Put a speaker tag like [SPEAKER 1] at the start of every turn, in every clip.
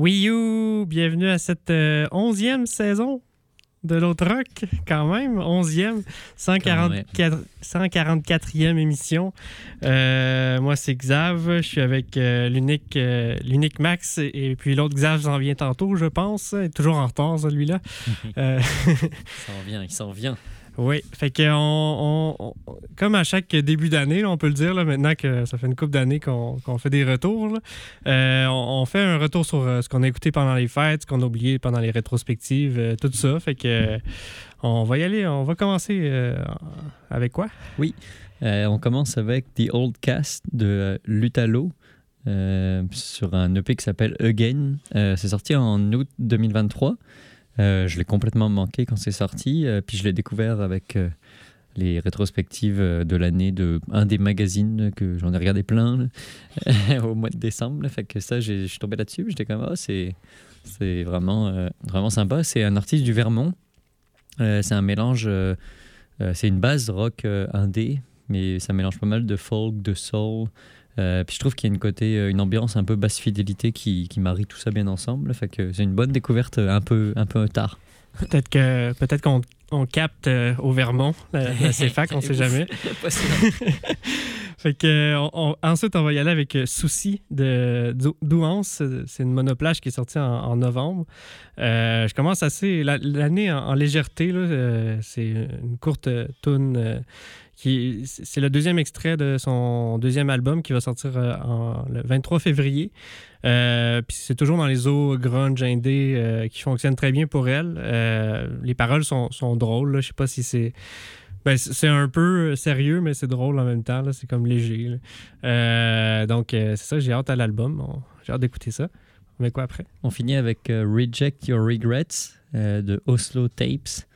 [SPEAKER 1] Oui, you! Bienvenue à cette euh, onzième saison de l'autre rock, quand même. Onzième, 144, 144e émission. Euh, moi, c'est Xav. Je suis avec euh, l'unique l'unique Max. Et, et puis l'autre Xav s'en vient tantôt, je pense. Il est toujours en retard, celui-là.
[SPEAKER 2] Il s'en vient, il s'en vient.
[SPEAKER 1] Oui, fait que on, comme à chaque début d'année, on peut le dire, là, maintenant que ça fait une couple d'années qu'on fait des retours, euh, on, fait un retour sur euh, ce qu'on a écouté pendant les fêtes, ce qu'on a oublié pendant les rétrospectives, euh, tout ça. Fait que on va y aller, on va commencer avec quoi?
[SPEAKER 2] Euh, on commence avec The Old Cast de Lutalo sur un EP qui s'appelle Again. C'est sorti en août 2023. Euh, je l'ai complètement manqué quand c'est sorti, euh, puis je l'ai découvert avec euh, les rétrospectives de l'année de un des magazines que j'en ai regardé plein au mois de décembre. fait que ça, je suis tombé là-dessus. J'étais comme ah c'est c'est vraiment vraiment sympa. C'est un artiste du Vermont. C'est un mélange. c'est une base rock indé, mais ça mélange pas mal de folk, de soul. Euh, puis je trouve qu'il y a une côté, euh, une ambiance un peu basse fidélité qui, qui marie tout ça bien ensemble. Fait que c'est une bonne découverte euh, un peu, un peu tard.
[SPEAKER 1] Peut-être que peut-être qu'on on capte euh, au Vermont, la, la CFAC, on sait jamais. Fait que, on- on- ensuite, on va y aller avec Souci de Dou- Douance. C'est une monoplage qui est sortie en, en novembre. Euh, je commence assez. la- L'année en, en légèreté, là, euh, c'est une courte toune. C'est le deuxième extrait de son deuxième album qui va sortir euh, le 23 février. Euh, Puis c'est toujours dans les eaux grunge indé euh, qui fonctionnent très bien pour elle. Les paroles sont, drôles. Je sais pas si c'est. Ben, c'est un peu sérieux, mais c'est drôle en même temps. C'est comme léger. donc, c'est ça, j'ai hâte à l'album. J'ai hâte d'écouter ça. Met quoi après?
[SPEAKER 2] On finit avec Reject Your Regrets de Oslo Tapes.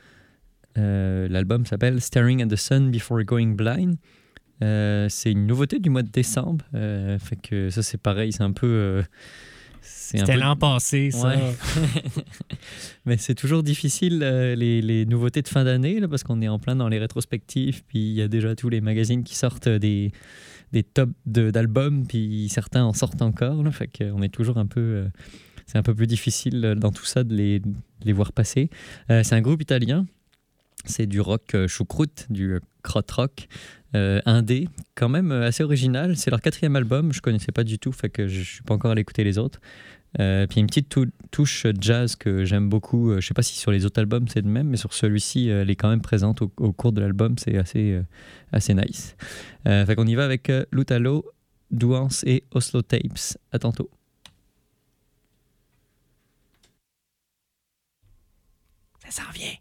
[SPEAKER 2] Euh, L'album s'appelle Staring at the Sun Before Going Blind. Euh, c'est une nouveauté du mois de décembre. Euh, fait que ça, c'est pareil. C'est un peu. euh, c'est un
[SPEAKER 1] C'était
[SPEAKER 2] peu-
[SPEAKER 1] l'an passé, ça.
[SPEAKER 2] Ouais. Mais c'est toujours difficile les, les nouveautés de fin d'année là, parce qu'on est en plein dans les rétrospectives, puis il y a déjà tous les magazines qui sortent des, des tops de- d'albums, puis certains en sortent encore. Là, fait qu'on est toujours un peu. c'est un peu plus difficile dans tout ça de les, de les voir passer. Euh, c'est un groupe italien. C'est du rock euh, choucroute, du euh, krautrock euh, indé, quand même euh, assez original. C'est leur quatrième album, je connaissais pas du tout, fait que je suis pas encore allé écouter les autres. Euh, puis une petite tou- touche jazz que j'aime beaucoup. Je sais pas si sur les autres albums c'est de même, mais sur celui-ci, elle est quand même présente au, cours de l'album. C'est assez, assez nice. Euh, fait qu'on y va avec Lutalo, Douance et Oslo Tapes. À tantôt.
[SPEAKER 1] Ça s'en vient.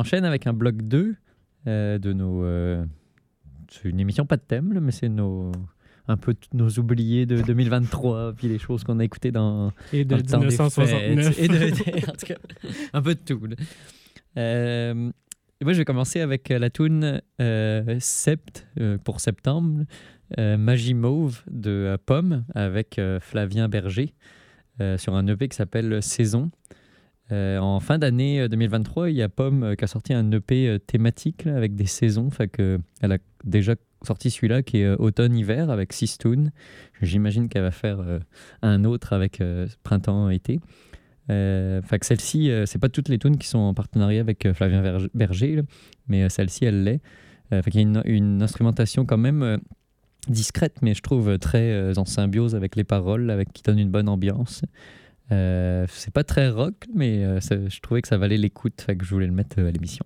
[SPEAKER 2] Enchaîne avec un bloc 2 euh, de nos. euh, c'est une émission pas de thème, là, mais c'est nos. Un peu nos oubliés de 2023, puis les choses qu'on a écoutées dans,
[SPEAKER 1] Et de
[SPEAKER 2] dans le temps des
[SPEAKER 1] 1969.
[SPEAKER 2] fêtes, Et de, en tout cas, un peu de tout. Euh, moi, je vais commencer avec euh, la tune euh, Sept euh, pour septembre, Magie Mauve de Pomme avec Flavien Berger sur un EP qui s'appelle Saison. Euh, en fin d'année euh, 2023, il y a Pomme euh, qui a sorti un EP euh, thématique avec des saisons. Fait que, elle a déjà sorti celui-là qui est euh, automne-hiver avec six tunes. J'imagine qu'elle va faire euh, un autre avec euh, printemps-été. Euh, fait celle-ci, euh, c'est pas toutes les tunes qui sont en partenariat avec euh, Flavien Berger, mais euh, celle-ci, elle l'est. Euh, qu'il y a une, instrumentation quand même euh, discrète, mais je trouve euh, très euh, en symbiose avec les paroles, qui donne une bonne ambiance. Euh, c'est pas très rock, mais euh, je trouvais que ça valait l'écoute, que je voulais le mettre euh, à l'émission.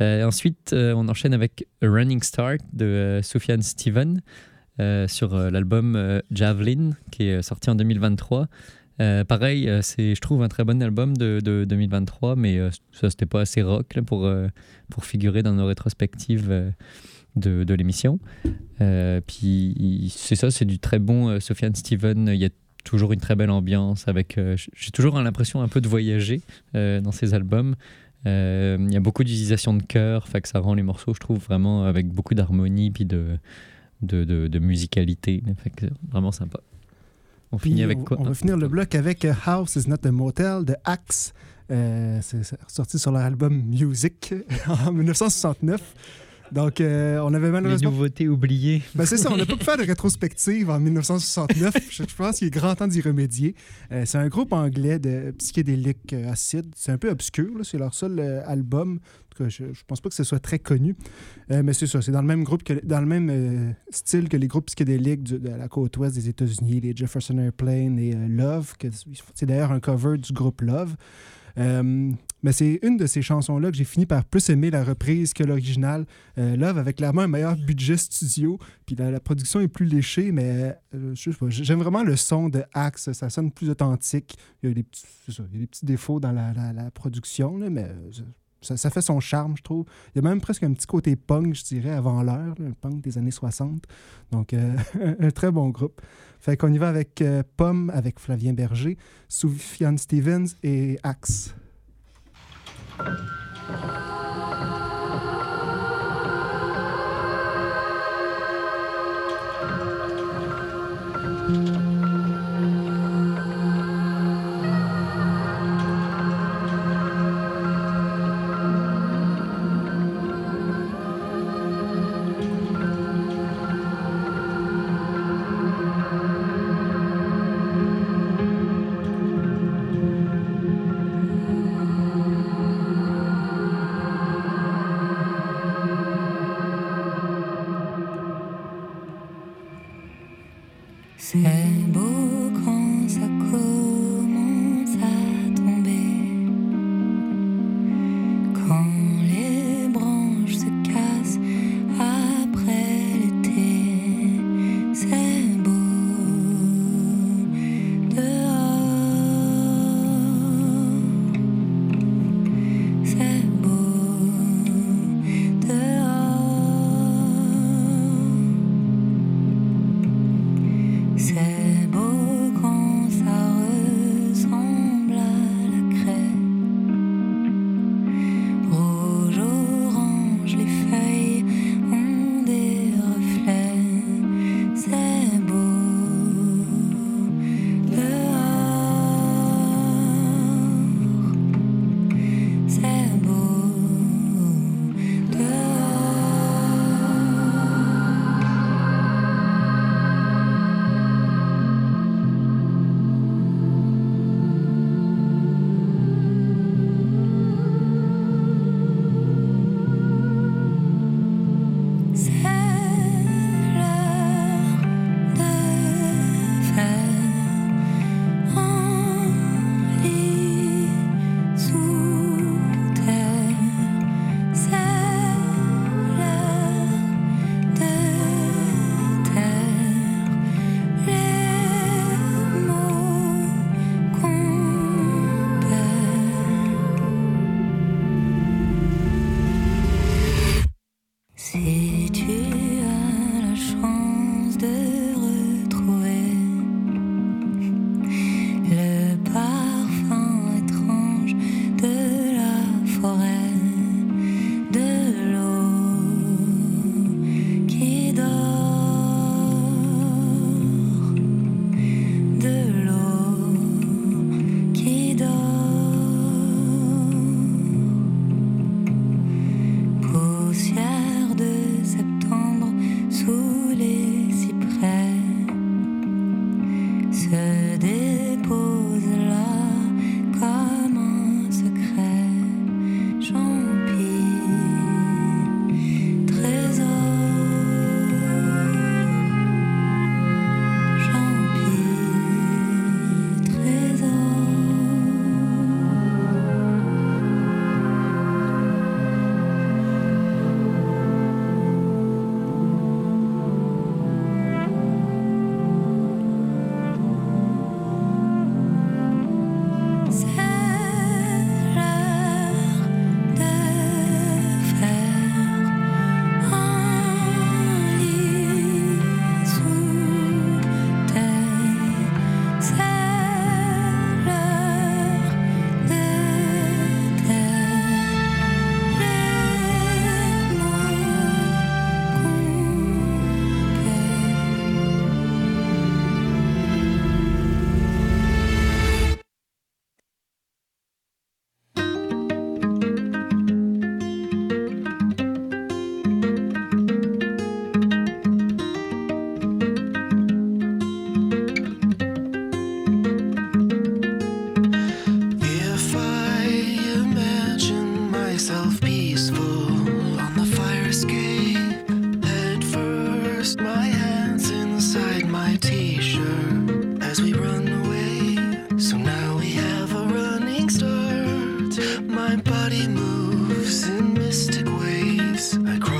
[SPEAKER 2] Ensuite, on enchaîne avec Running Start de Sufjan Steven sur l'album Javelin qui est sorti en 2023. Euh, pareil, c'est, je trouve un très bon album de, de 2023, mais euh, ça, c'était pas assez rock pour, pour figurer dans nos rétrospectives de, l'émission. Puis c'est ça, c'est du très bon Sofiane Steven. Il toujours une très belle ambiance. Avec, euh, j'ai toujours l'impression un peu de voyager euh, dans ses albums. Euh, il y a beaucoup d'utilisation de chœur, que ça rend les morceaux, je trouve, vraiment avec beaucoup d'harmonie puis de, de, de, de musicalité. C'est vraiment sympa. On
[SPEAKER 3] Puis
[SPEAKER 2] finit avec quoi?
[SPEAKER 3] On va finir le bloc avec House is not a motel de Axe. C'est sorti sur leur album Music en 1969. Donc, euh, on avait
[SPEAKER 2] Les
[SPEAKER 3] malheureusement.
[SPEAKER 2] nouveautés oubliées.
[SPEAKER 3] Ben, c'est ça, on n'a pas pu faire de rétrospective en 1969. je, je pense qu'il est grand temps d'y remédier. Euh, c'est un groupe anglais de psychédélique euh, acide. C'est un peu obscur, c'est leur seul euh, album. En tout cas, je, je pense pas que ce soit très connu. Mais c'est ça, c'est dans le même groupe que dans le même style que les groupes psychédéliques du- de la côte ouest des États-Unis, les Jefferson Airplane et Love. C'est d'ailleurs un cover du groupe Love. Euh, mais c'est une de ces chansons-là que j'ai fini par plus aimer la reprise que l'original. Euh, Love avait clairement un meilleur budget studio, puis la, production est plus léchée, mais euh, j'aime vraiment le son de Axe, ça sonne plus authentique. Il y a des petits, il y a des petits défauts dans la, la- production, là, mais euh, ça, fait son charme, je trouve. Il y a même presque un petit côté punk, je dirais, avant l'heure, un punk des années 60. Donc, euh, un très bon groupe. Fait qu'on y va avec euh, Pomme, avec Flavien Berger, Soufiane Stevens et Axe.
[SPEAKER 4] My body moves in mystic waves. I cross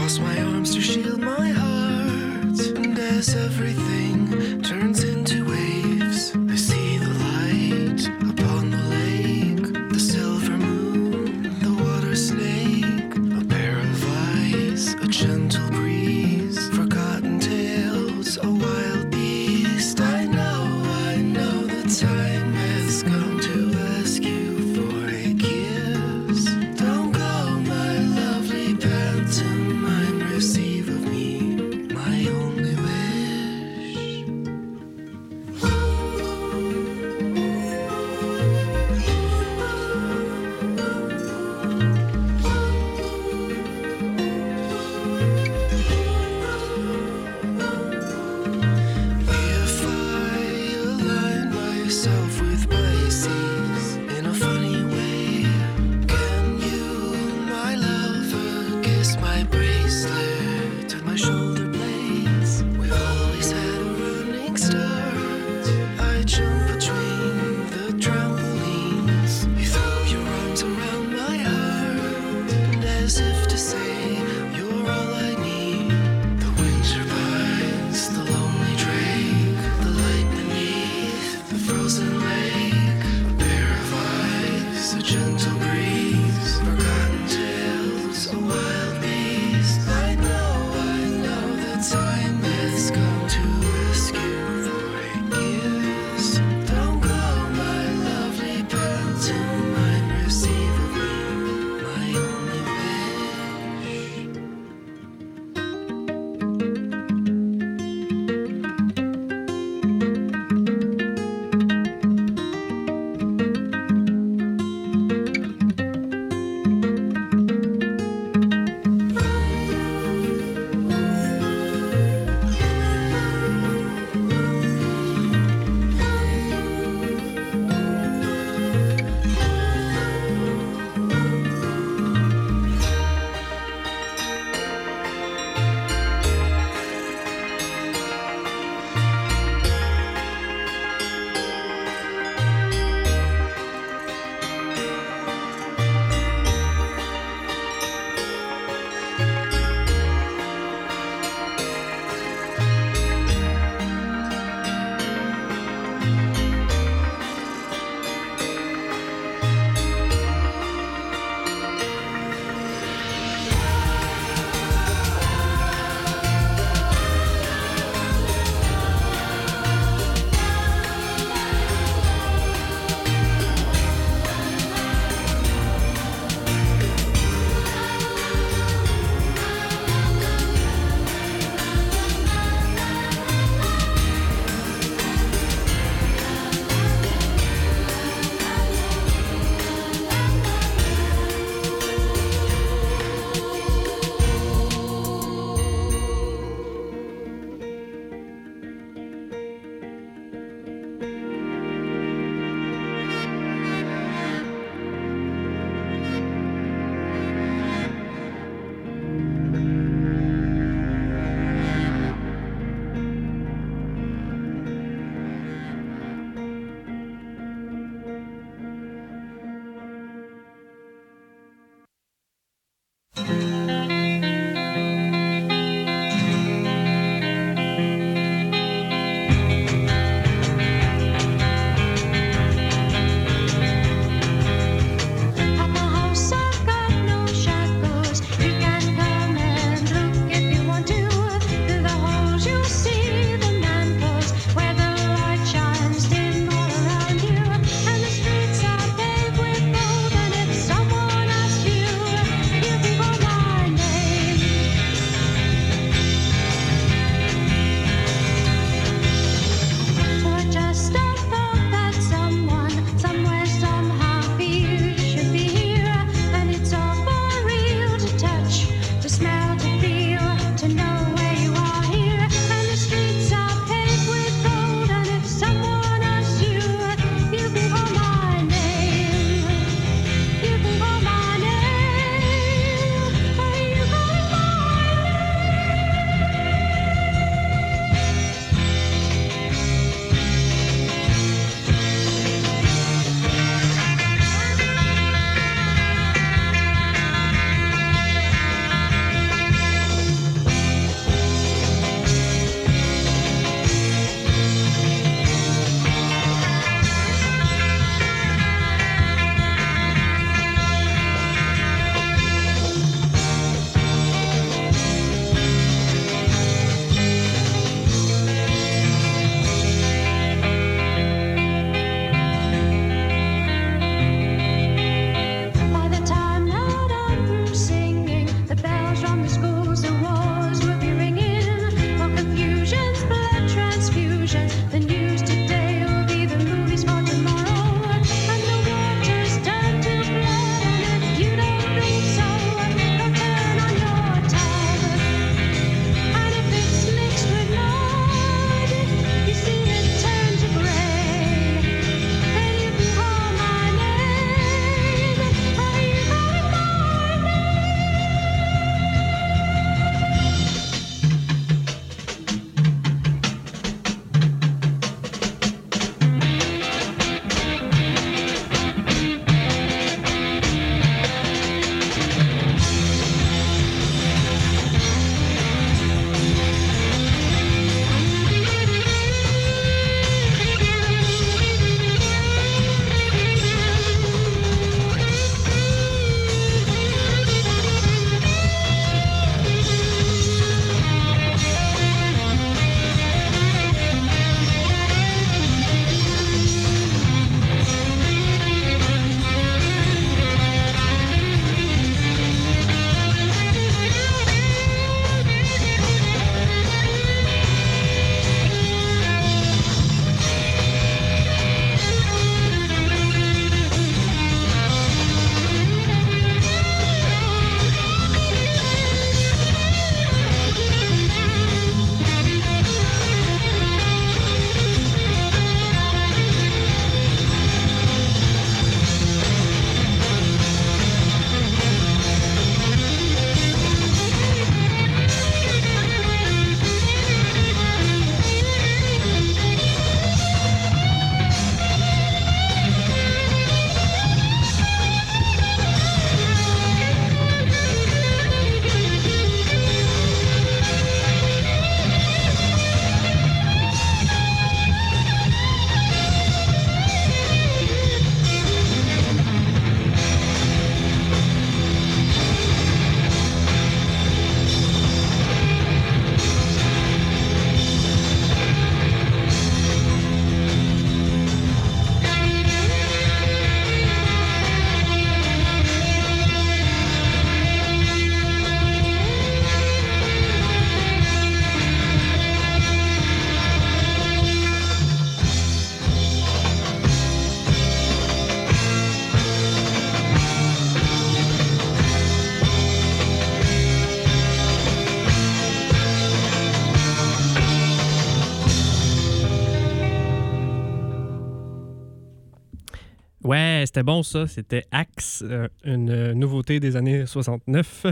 [SPEAKER 1] c'était bon ça. C'était Axe, euh, une euh, nouveauté des années 69.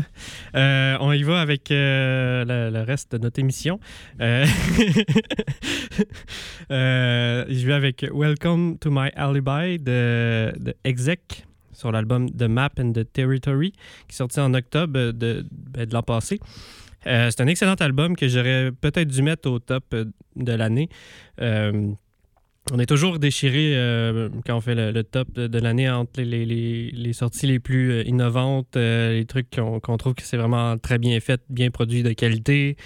[SPEAKER 1] Euh, on y va avec le, reste de notre émission. Je vais avec Welcome to My Alibi de, de Exec sur l'album The Map and the Territory qui est sorti en octobre de, ben, de l'an passé. C'est un excellent album que j'aurais peut-être dû mettre au top de l'année. On est toujours déchiré euh, quand on fait le, top de, l'année entre les, sorties les plus euh, innovantes, euh, les trucs qu'on trouve que c'est vraiment très bien fait, bien produit, de qualité,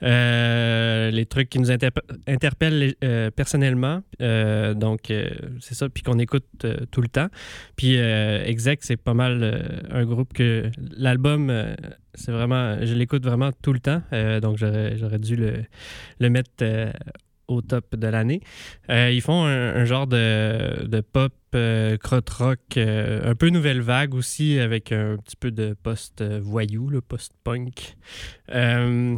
[SPEAKER 1] les trucs qui nous interpe- interpellent personnellement. Donc, c'est ça, puis qu'on écoute tout le temps. Puis, Exec, c'est pas mal un groupe que l'album, c'est vraiment, je l'écoute vraiment tout le temps. Donc, j'aurais dû le, mettre au top de l'année. Euh, ils font un, genre de, de pop euh, rock, euh, un peu nouvelle vague aussi, avec un petit peu de post-voyou, le post-punk. Euh,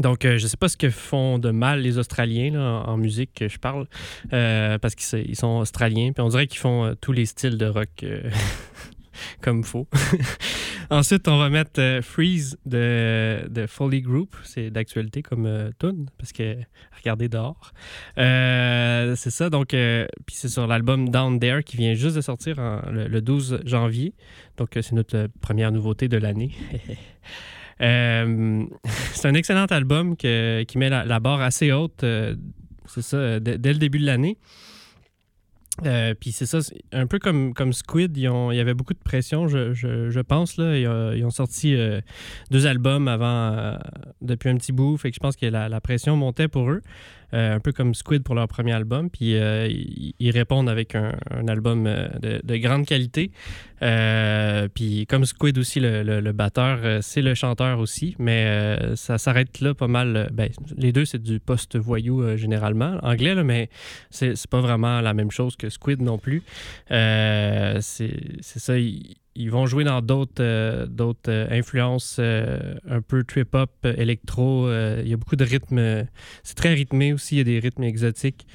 [SPEAKER 1] donc, je sais pas ce que font de mal les Australiens en, en musique que je parle, parce qu'ils sont australiens, puis on dirait qu'ils font tous les styles de rock comme faut. Ensuite, on va mettre euh, Freeze de, de Foley Group. C'est d'actualité comme euh, tune, parce que regardez dehors. Euh, c'est ça, donc, euh, puis c'est sur l'album Down There qui vient juste de sortir le, le 12 janvier. Donc, c'est notre première nouveauté de l'année. C'est un excellent album qui met la, la barre assez haute, c'est ça, dès le début de l'année. Euh, puis c'est ça, un peu comme, Squid, ils il y avait beaucoup de pression, je, pense. Là. Ils, ont, sorti euh, deux albums avant, euh, depuis un petit bout, fait que je pense que la pression montait pour eux. Euh, un peu comme Squid pour leur premier album. Puis euh, ils, répondent avec un, album euh, de, de grande qualité. Puis comme Squid aussi, le, batteur, c'est le chanteur aussi. Mais ça s'arrête là pas mal. Ben, les deux, c'est du post-voyou généralement, anglais, là, mais c'est pas vraiment la même chose que Squid non plus. C'est ça. Ils vont jouer dans d'autres euh, d'autres euh, influences euh, un peu trip-hop, électro. il y a beaucoup de rythmes. c'est très rythmé aussi. Il y a des rythmes exotiques.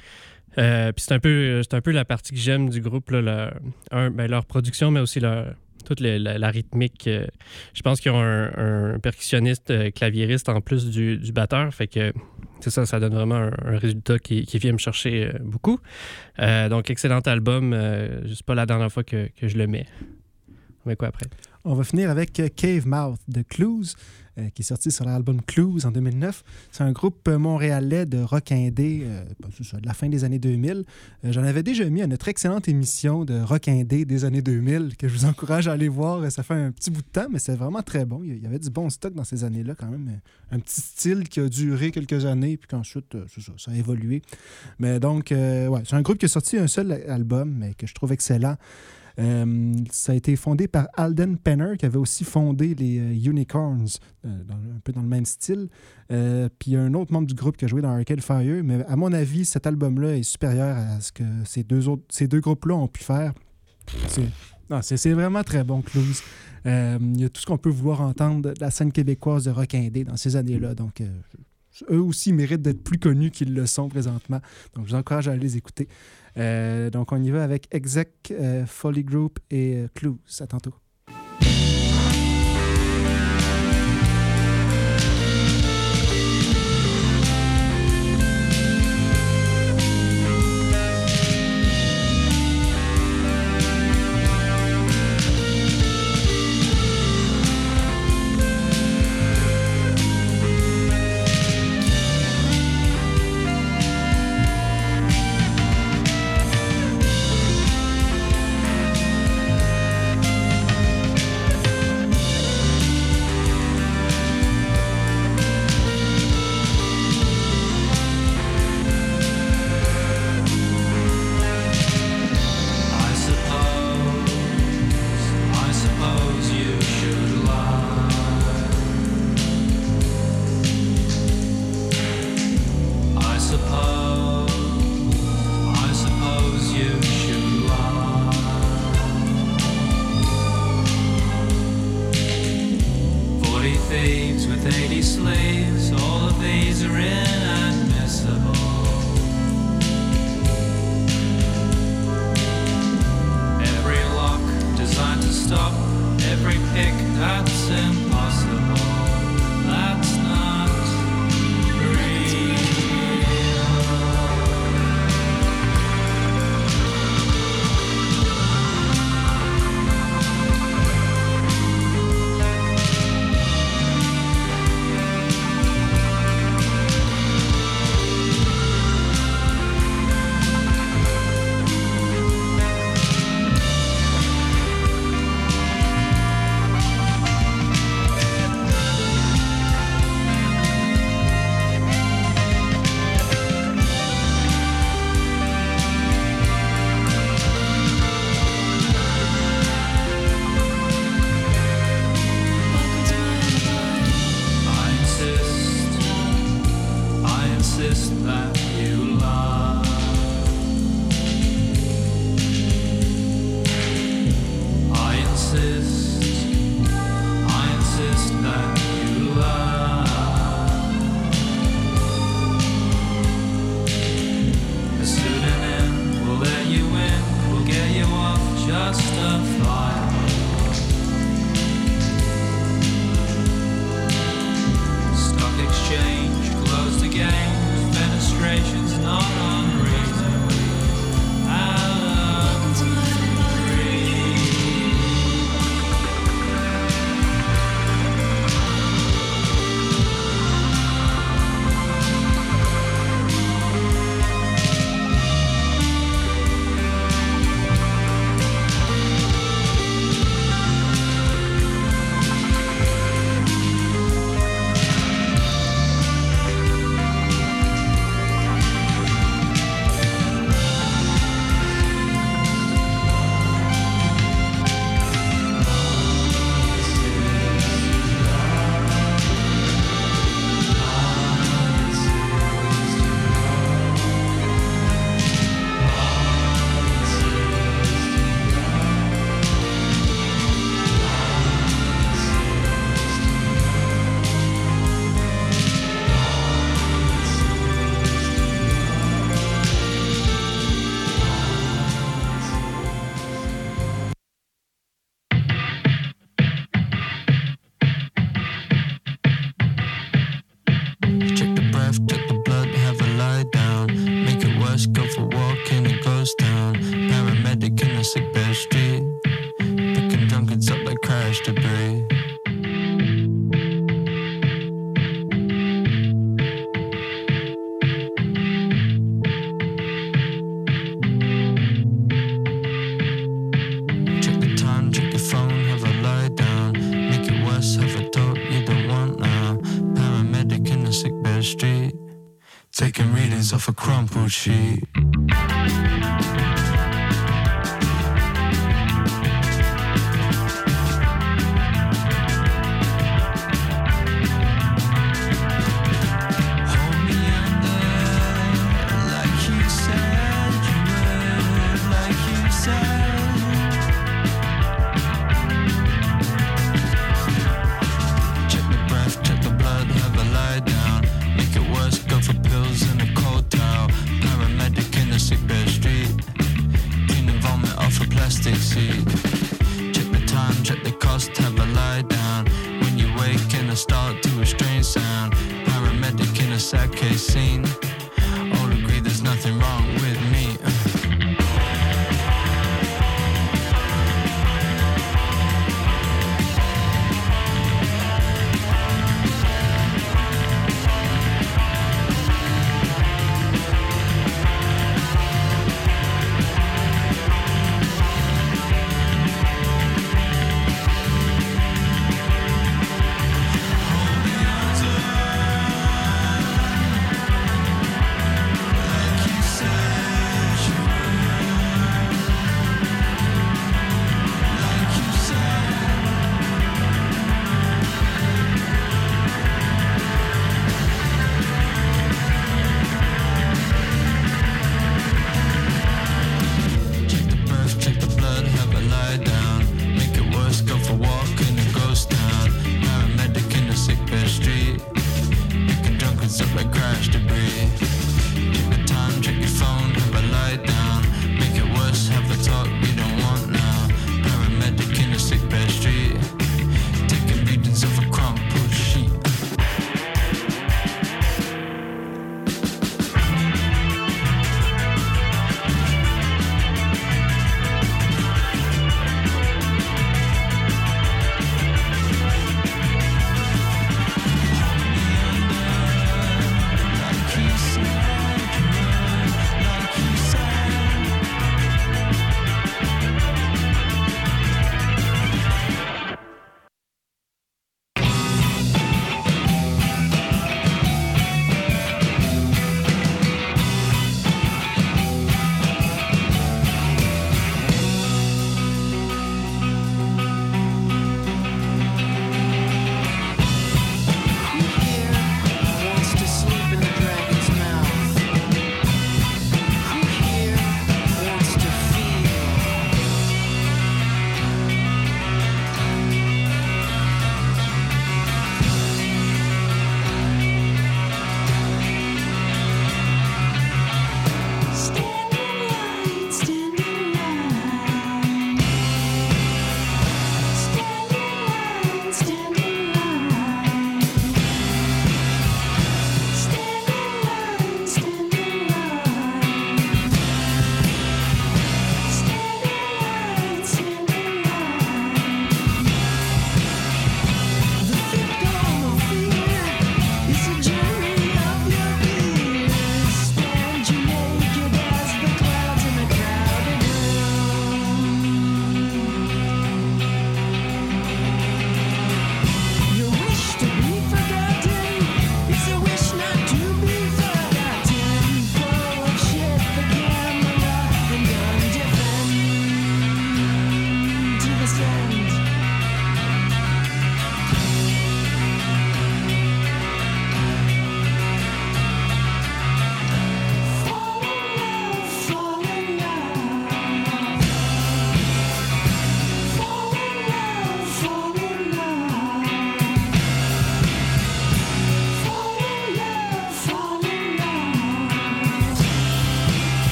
[SPEAKER 1] Puis c'est un, peu- c'est un peu la partie que j'aime du groupe, là, ben, leur production, mais aussi leur, toute la, rythmique. je pense qu'ils ont un, percussionniste, claviériste en plus du, batteur. Fait que c'est ça, ça donne vraiment un, résultat qui, vient me chercher beaucoup. Donc, excellent album. Sais pas la dernière fois que je le mets. On
[SPEAKER 3] va finir avec euh, Cave Mouth de Clues, euh, qui est sorti sur l'album Clues en 2009. C'est un groupe euh, montréalais de rock indé ça, de la fin des années 2000. Euh, J'en avais déjà mis à notre excellente émission de rock indé des années 2000, que je vous encourage à aller voir. Ça fait un petit bout de temps, mais c'est vraiment très bon. Il y avait du bon stock dans ces années-là quand même. Un petit style qui a duré quelques années, puis qu'ensuite, ça, ça a évolué. Mais donc, c'est un groupe qui a sorti un seul album, mais que je trouve excellent. Euh, ça a été fondé par Alden Penner, qui avait aussi fondé les euh, Unicorns, euh, un peu dans le même style. Puis il y a un autre membre du groupe qui a joué dans Arcade Fire, mais à mon avis, cet album-là est supérieur à ce que ces deux, autres, ces deux groupes-là ont pu faire. C'est, vraiment très bon, Clues. Il y a tout ce qu'on peut vouloir entendre de la scène québécoise de rock indé dans ces années-là. Donc, eux aussi méritent d'être plus connus qu'ils le sont présentement. Donc, je vous encourage à les écouter. Euh, donc, on y va avec Exec, euh, Folly Group et euh, Clues. À tantôt.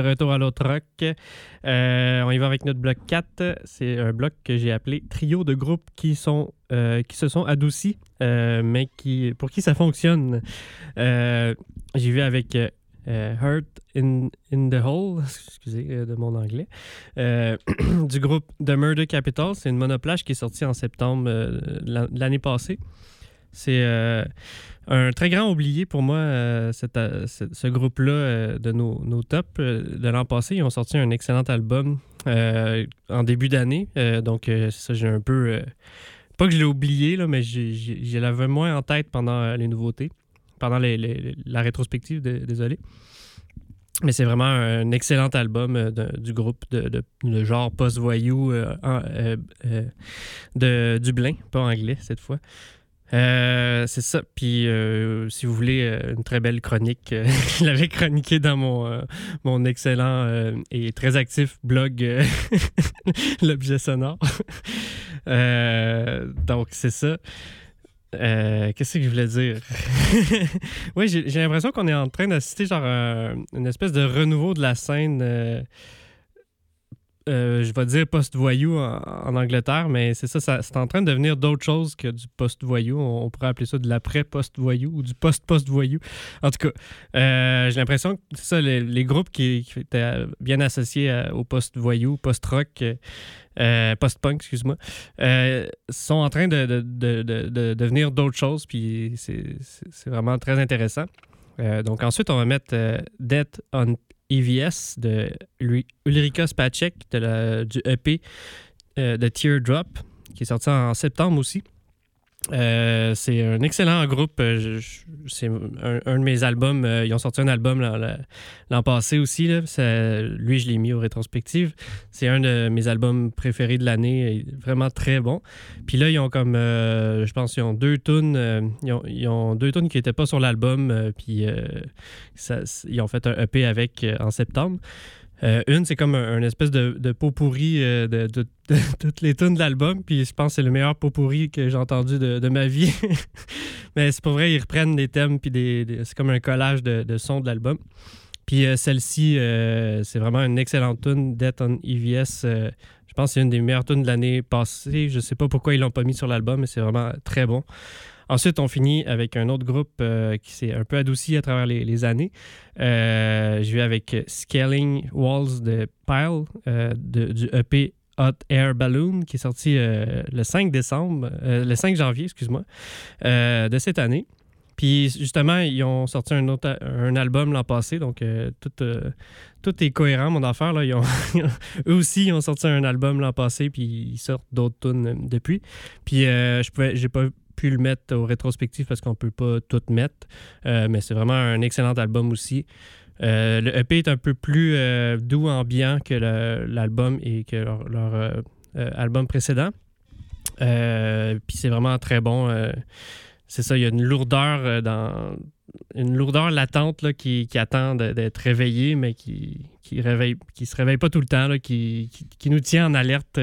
[SPEAKER 1] Retour à l'autre rock. Euh, on y va avec notre bloc 4. C'est un bloc que j'ai appelé Trio de groupes qui, sont, euh, qui se sont adoucis, euh, mais qui, pour qui ça fonctionne. J'y vais avec Hurt in, in the Hole, excusez de mon anglais, du groupe The Murder Capital. C'est une monoplage qui est sortie en septembre l'an- l'année passée. C'est euh, un très grand oublié pour moi, euh, cette, euh, ce, groupe-là de nos, nos tops. De l'an passé, ils ont sorti un excellent album en début d'année. Donc, ça, j'ai un peu. pas que je l'ai oublié, là, mais je l'avais moins en tête pendant les nouveautés, pendant les- la rétrospective, désolé. Mais c'est vraiment un excellent album du groupe de, de- genre post-voyou de Dublin, pas anglais cette fois. Euh, c'est ça. Puis, euh, si vous voulez euh, une très belle chronique, euh, je l'avais chroniqué dans mon, mon excellent et très actif blog L'objet sonore. Donc, c'est ça. Qu'est-ce que je voulais dire? oui, j'ai j'ai l'impression qu'on est en train d'assister genre à une espèce de renouveau de la scène. Euh, je vais dire post-voyou en, Angleterre, mais c'est ça, c'est en train de devenir d'autres choses que du post-voyou. On, pourrait appeler ça de l'après-post-voyou ou du post-post-voyou. En tout cas, euh, j'ai l'impression que c'est ça, les, groupes qui, étaient bien associés au post-voyou, post-rock, euh, post-punk, excuse-moi, sont en train de, de- de- de- de devenir d'autres choses, puis c'est vraiment très intéressant. Donc ensuite, on va mettre Death on EVS de Ul- Ulrika Spacek de la- du EP euh, de Teardrop, qui est sorti en septembre aussi. Euh, c'est un excellent groupe. Euh, C'est un, de mes albums. euh, ils ont sorti un album l'an- passé aussi. là. Ça- lui, je l'ai mis aux rétrospectives. C'est un de mes albums préférés de l'année. Vraiment très bon. Puis là, ils ont comme, je pense, ils ont deux tunes. ils, ont, deux tunes qui n'étaient pas sur l'album. puis ils ont fait un EP avec en septembre. Euh, une, c'est comme un, espèce de, de pot pourri euh, de, toutes les tunes de l'album. Puis je pense que c'est le meilleur pot pourri que j'ai entendu de, ma vie. Mais c'est pas vrai, ils reprennent des thèmes. Puis des, c'est comme un collage de, sons de l'album. Puis euh, celle-ci, c'est vraiment une excellente tune, Death on EVS. je pense que c'est une des meilleures tunes de l'année passée. Je sais pas pourquoi ils l'ont pas mis sur l'album, mais c'est vraiment très bon. Ensuite, on finit avec un autre groupe euh, qui s'est un peu adouci à travers les, années. Euh, je vais avec Scaling Walls de Pile euh, de- du EP Hot Air Balloon qui est sorti euh, le 5 décembre, le 5 janvier, excuse-moi, de cette année. Puis justement, ils ont sorti un autre un album l'an passé, donc tout, tout est cohérent, mon affaire. Là. Ils ont- eux aussi, ils ont sorti un album l'an passé, puis ils sortent d'autres tunes depuis. Puis euh, je pouvais, pas pu le mettre au rétrospectif parce qu'on peut pas tout mettre, Euh, mais c'est vraiment un excellent album aussi. Euh, le EP est un peu plus euh, doux, ambiant que l'album et que leur, album précédent. Puis c'est vraiment très bon. c'est ça, il y a une lourdeur dans une lourdeur latente là, qui, attend d'être réveillée, mais qui qui se réveille pas tout le temps, là, qui, qui nous tient en alerte.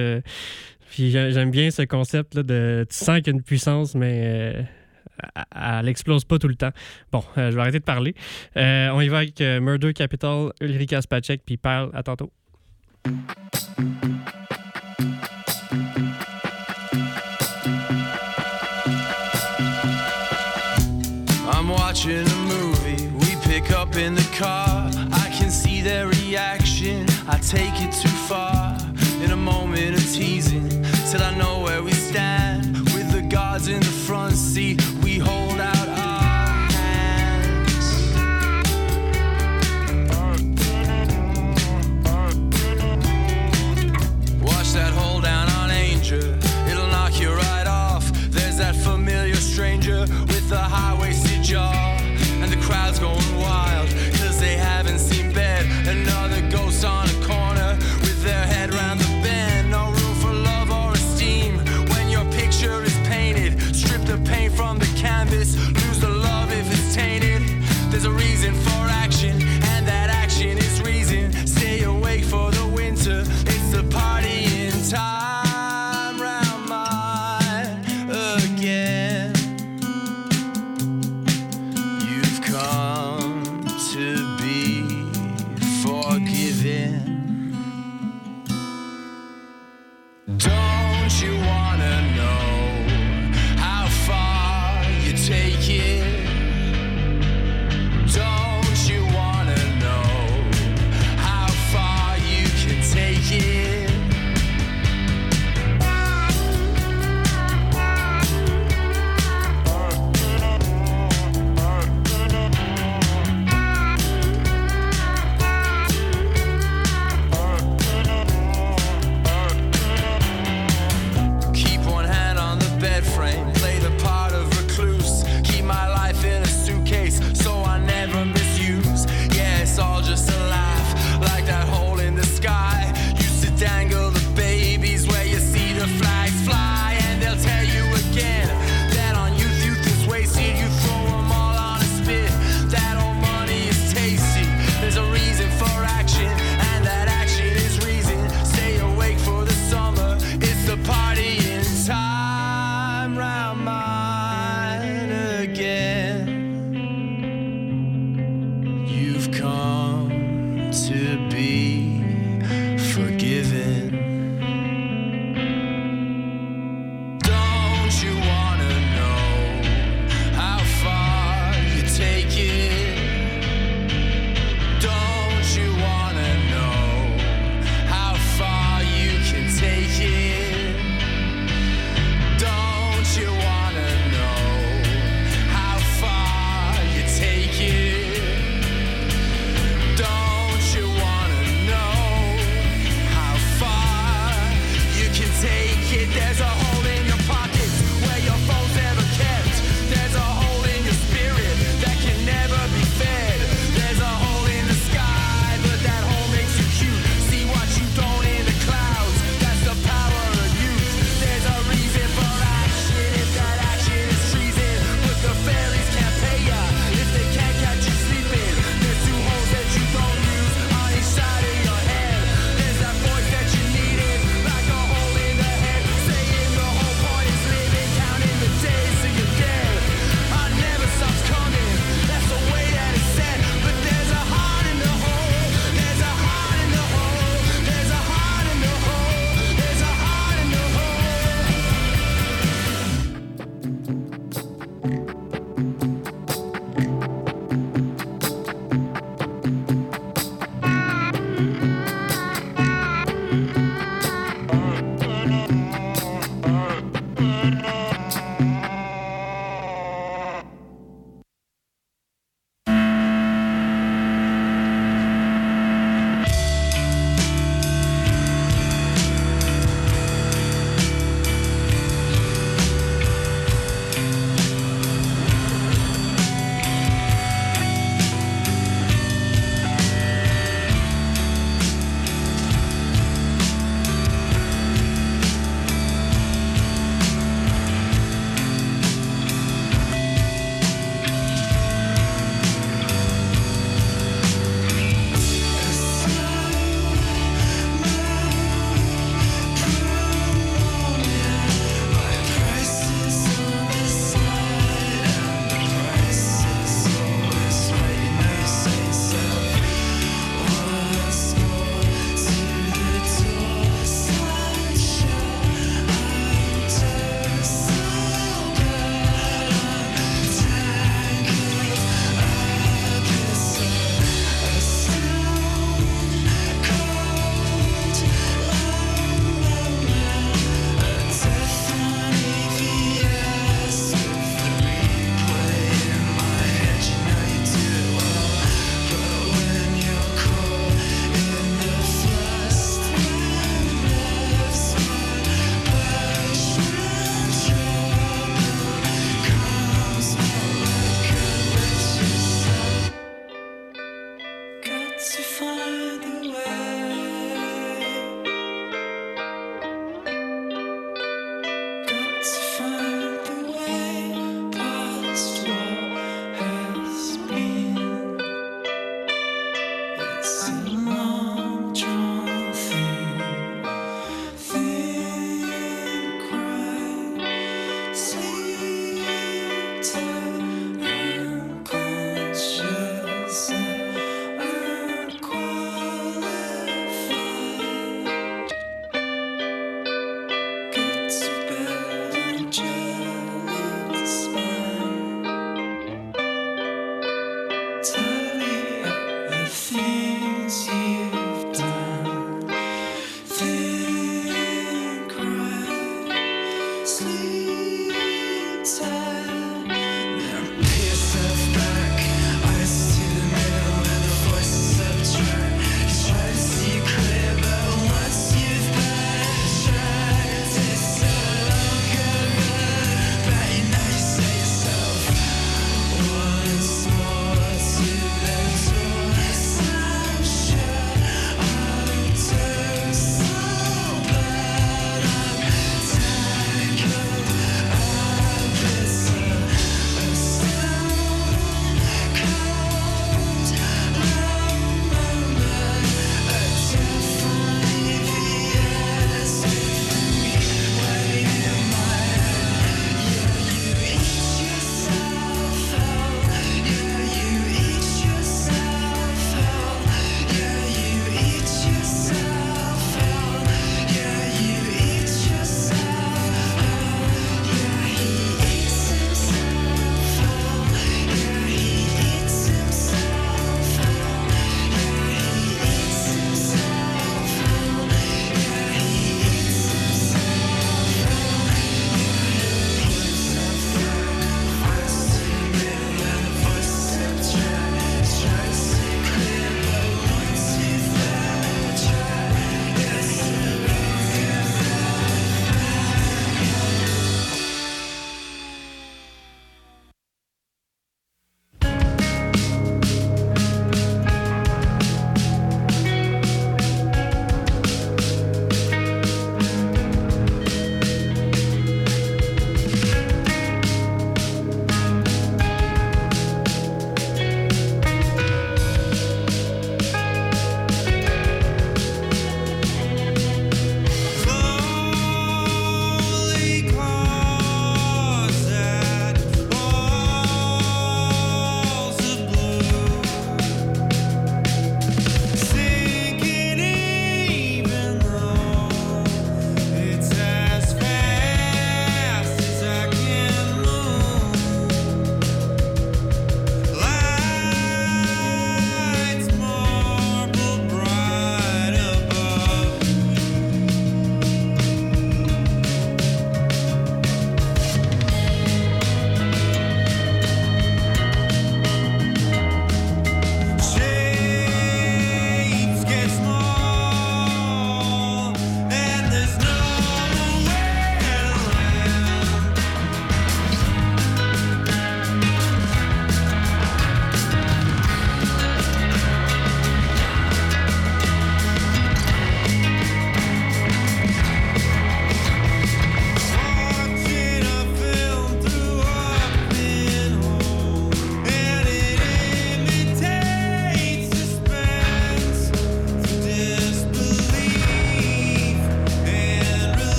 [SPEAKER 1] Puis j'ai- j'aime bien ce concept là, de tu sens qu'il y a une puissance, mais euh, elle- elle explose pas tout le temps. Bon, euh, je vais arrêter de parler. Euh, on y va avec euh, Murder Capital, Ulrika Spacek, puis Pearl. À tantôt.
[SPEAKER 5] I'm watching a movie, we pick up in the car. I can see their reaction, I take it too far. In a moment of teasing, till I know where we stand. With the guards in the front seat,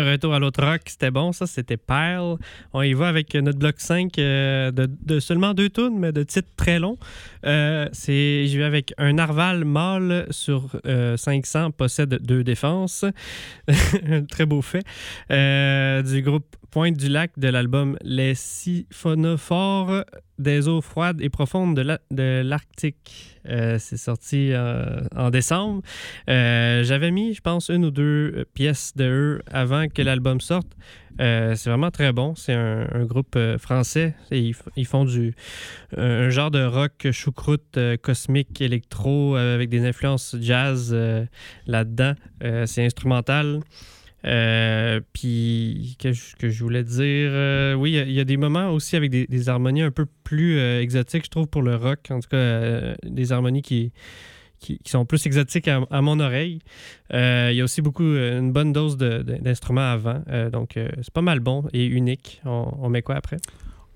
[SPEAKER 1] Retour à l'autre rock, c'était bon, ça, c'était Pile. On y va avec notre bloc 5 euh, de, seulement deux tunes, mais de titres très longs. Euh, c'est, je vais avec un narval mâle sur euh, 500, possède deux défenses. très beau fait. Euh, du groupe Pointe du Lac de l'album Les Siphonophores des eaux froides et profondes de, la- de l'Arctique. Euh, c'est sorti euh, en décembre. Euh, j'avais mis, je pense, une ou deux pièces de eux avant que l'album sorte. C'est vraiment très bon. C'est un, groupe français. Et ils, ils font du un genre de rock choucroute cosmique électro avec des influences jazz là-dedans. C'est instrumental. Euh, puis, que, je- que je voulais dire, euh, oui, il y a- des moments aussi avec des, harmonies un peu plus euh, exotiques, je trouve, pour le rock. En tout cas, des harmonies qui, qui, sont plus exotiques à, mon oreille. Il y a aussi beaucoup, une bonne dose d'instruments avant. Donc, c'est pas mal bon et unique. On met quoi après?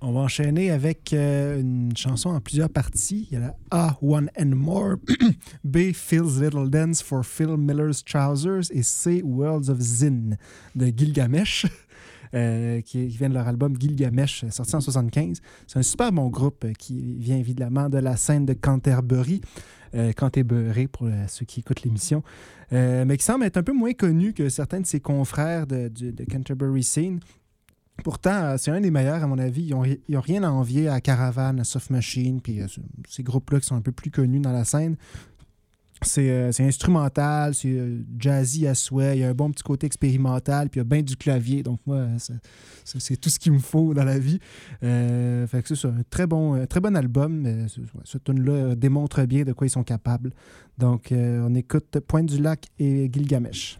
[SPEAKER 3] On va enchaîner avec euh, une chanson en plusieurs parties. Il y a la A, One and More, B, Phil's Little Dance for Phil Miller's Trousers et C, Worlds of Zin de Gilgamesh, euh, qui vient de leur album Gilgamesh, euh, sorti en 75. C'est un super bon groupe qui vient évidemment de la scène de Canterbury. Canterbury pour ceux qui écoutent l'émission, mais qui semble être un peu moins connu que certains de ses confrères de, du- de Canterbury Scene. Pourtant, euh, c'est un des meilleurs, à mon avis. Ils n'ont rien à envier à Caravan, à Soft Machine, puis euh, ce- ces groupes-là qui sont un peu plus connus dans la scène. C'est euh, instrumental, c'est jazzy à souhait, il y a un bon petit côté expérimental, puis il y a bien du clavier. Donc, moi, c'est- tout ce qu'il me faut dans la vie. Fait que c'est un très bon, très bon album. ce, ce tune-là démontre bien de quoi ils sont capables. Donc, on écoute Pointe du Lac et Gilgamesh.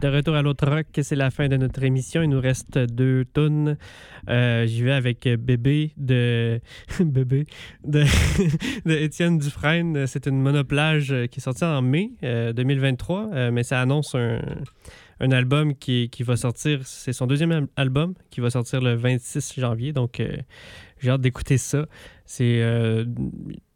[SPEAKER 1] De retour à l'autre rock, c'est la fin de notre émission. Il nous reste deux tonnes. J'y vais avec Bébé de Bébé de, Étienne Dufresne. C'est une monoplage qui est sortie en mai euh, 2023, euh, mais ça annonce un, album qui, qui va sortir. C'est son deuxième al- album qui va sortir le 26 janvier. Donc, euh, j'ai hâte d'écouter ça. C'est euh,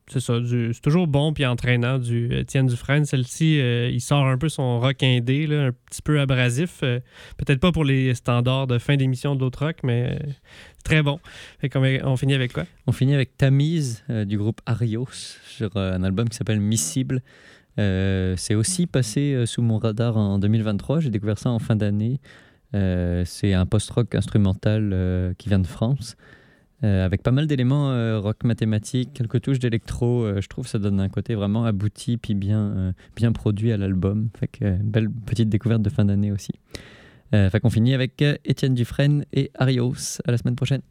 [SPEAKER 1] c'est ça, c'est toujours bon puis entraînant du Étienne Dufresne. Celle-ci, euh, il sort un peu son rock indé, là, un petit peu abrasif. euh, Peut-être pas pour les standards de fin d'émission de l'autre rock, mais euh, très bon. Fait va- on finit avec quoi?
[SPEAKER 2] On finit avec Tamise euh, du groupe Arios sur euh, un album qui s'appelle Miscible. Euh, c'est aussi passé euh, sous mon radar en 2023. J'ai découvert ça en fin d'année. Euh, c'est un post-rock instrumental euh, qui vient de France. Euh, avec pas mal d'éléments euh, rock mathématique, quelques touches d'électro. euh, je trouve que ça donne un côté vraiment abouti puis bien, bien produit à l'album. Belle petite découverte de fin d'année aussi. Fait qu'on finit avec Étienne Dufresne et Arios. À la semaine prochaine.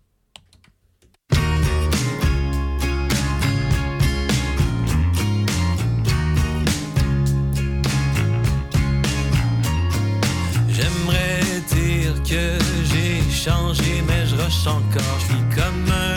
[SPEAKER 5] J'aimerais dire que j'ai changé, encore, je suis comme un